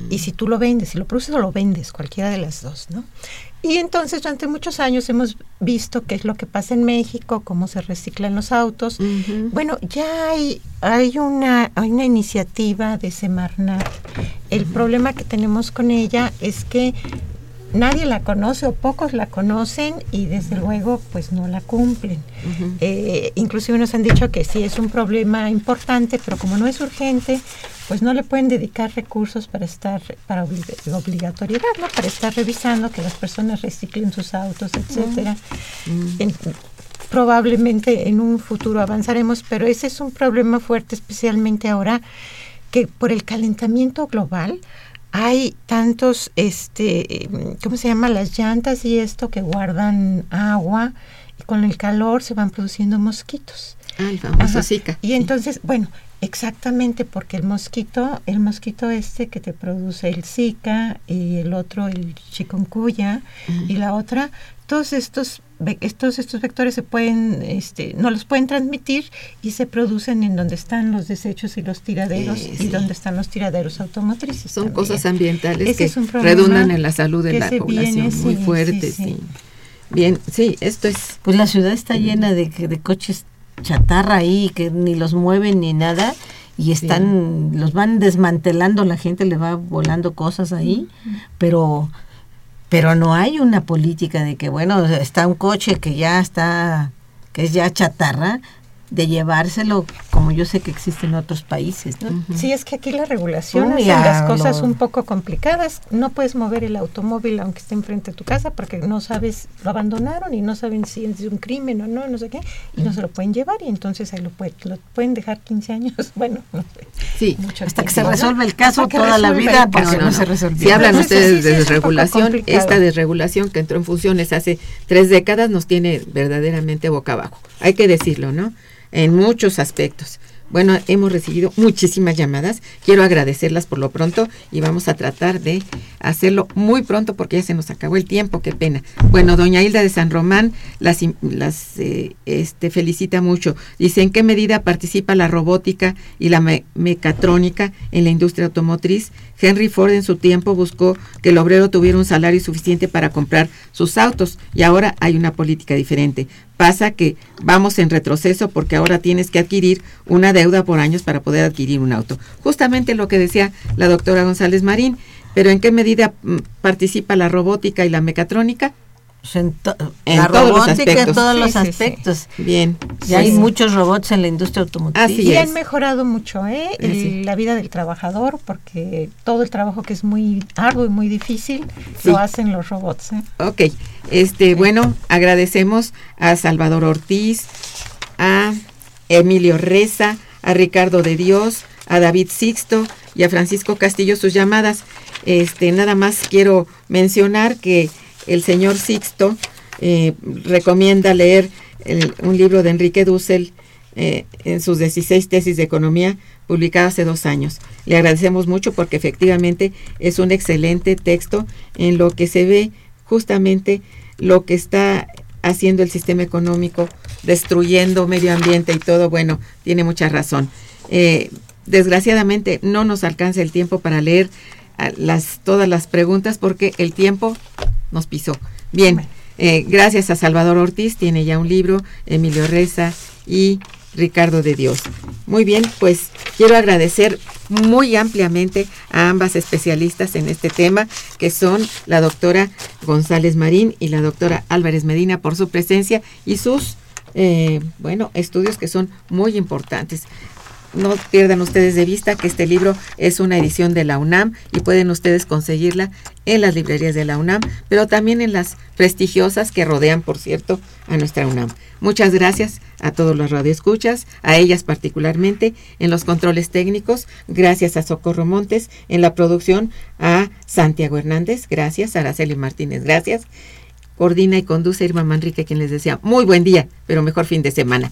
Y si tú lo vendes, si lo produces o lo vendes, cualquiera de las dos, ¿no? Y entonces durante muchos años hemos visto qué es lo que pasa en México, cómo se reciclan los autos. Bueno, ya hay, hay, una, hay una iniciativa de Semarnat. El problema que tenemos con ella es que nadie la conoce o pocos la conocen y desde luego pues no la cumplen. Eh, inclusive nos han dicho que sí es un problema importante, pero como no es urgente, pues no le pueden dedicar recursos para estar, para obli- obligatoriedad, ¿no? Para estar revisando que las personas reciclen sus autos, etcétera. En- probablemente en un futuro avanzaremos, pero ese es un problema fuerte, especialmente ahora que por el calentamiento global hay tantos, este, ¿cómo se llama? Las llantas y esto que guardan agua y con el calor se van produciendo mosquitos. Ah, el famoso. Zika. Y entonces, bueno, exactamente porque el mosquito, el mosquito este que te produce el Zika y el otro el chikungunya y la otra, todos estos estos estos vectores se pueden este no los pueden transmitir y se producen en donde están los desechos y los tiraderos Eh, y sí. donde están los tiraderos automotrices. Son también. cosas ambientales Ese que es un problema redundan en la salud de la población viene, muy sí, fuerte, sí, sí. sí. Bien, sí, esto es Pues la ciudad está llena de, de coches chatarra ahí que ni los mueven ni nada y están los van desmantelando la gente le va volando cosas ahí pero pero no hay una política de que bueno está un coche que ya está que es ya chatarra de llevárselo como yo sé que existe en otros países ¿no? Sí, es que aquí la regulación Uy, hace las cosas un poco complicadas. No puedes mover el automóvil aunque esté enfrente de tu casa porque no sabes, lo abandonaron y no saben si es un crimen o no, no sé qué, y no se lo pueden llevar y entonces ahí lo, puede- lo pueden dejar 15 años, bueno, no sé, sí. mucho hasta que se ¿no? resuelve el caso toda la vida porque no, se resolvió Si hablan Entonces, ustedes sí, de desregulación, esta desregulación que entró en funciones hace tres décadas nos tiene verdaderamente boca abajo. Hay que decirlo, ¿no? En muchos aspectos. Bueno, hemos recibido muchísimas llamadas. Quiero agradecerlas por lo pronto y vamos a tratar de hacerlo muy pronto porque ya se nos acabó el tiempo. Qué pena. Bueno, doña Hilda de San Román las, las eh, este, felicita mucho. Dice, ¿en qué medida participa la robótica y la me- mecatrónica en la industria automotriz? Henry Ford en su tiempo buscó que el obrero tuviera un salario suficiente para comprar sus autos y ahora hay una política diferente. Pasa que vamos en retroceso porque ahora tienes que adquirir una deuda por años para poder adquirir un auto. Justamente lo que decía la doctora González Marín, pero ¿en qué medida mm, participa la robótica y la mecatrónica? Pues en, la robótica en todos los aspectos. Bien. Ya hay muchos robots en la industria automotriz. y han mejorado mucho ¿eh? la vida del trabajador porque todo el trabajo que es muy arduo y muy difícil lo hacen los robots. ¿eh? Ok. Este, bueno, agradecemos a Salvador Ortiz, a Emilio Reza, a Ricardo de Dios, a David Sixto y a Francisco Castillo sus llamadas. Este, nada más quiero mencionar que el señor Sixto eh, recomienda leer un libro de Enrique Dussel eh, en sus 16 tesis de economía publicadas hace dos años. Le agradecemos mucho porque efectivamente es un excelente texto en lo que se ve justamente lo que está haciendo el sistema económico, destruyendo medio ambiente y todo. Bueno, tiene mucha razón. Eh, desgraciadamente no nos alcanza el tiempo para leer las, todas las preguntas porque el tiempo nos pisó. Bien, eh, gracias a Salvador Ortiz, tiene ya un libro, Emilio Reza y Ricardo de Dios. Muy bien, pues quiero agradecer muy ampliamente a ambas especialistas en este tema, que son la doctora González Marín y la doctora Álvarez Medina por su presencia y sus, eh, bueno, estudios que son muy importantes no pierdan ustedes de vista que este libro es una edición de la UNAM y pueden ustedes conseguirla en las librerías de la UNAM, pero también en las prestigiosas que rodean, por cierto, a nuestra UNAM. Muchas gracias a todos los radioescuchas, a ellas particularmente, en los controles técnicos, gracias a Socorro Montes, en la producción a Santiago Hernández, gracias, a Araceli Martínez, gracias. Coordina y conduce Irma Manrique, quien les decía muy buen día, pero mejor fin de semana.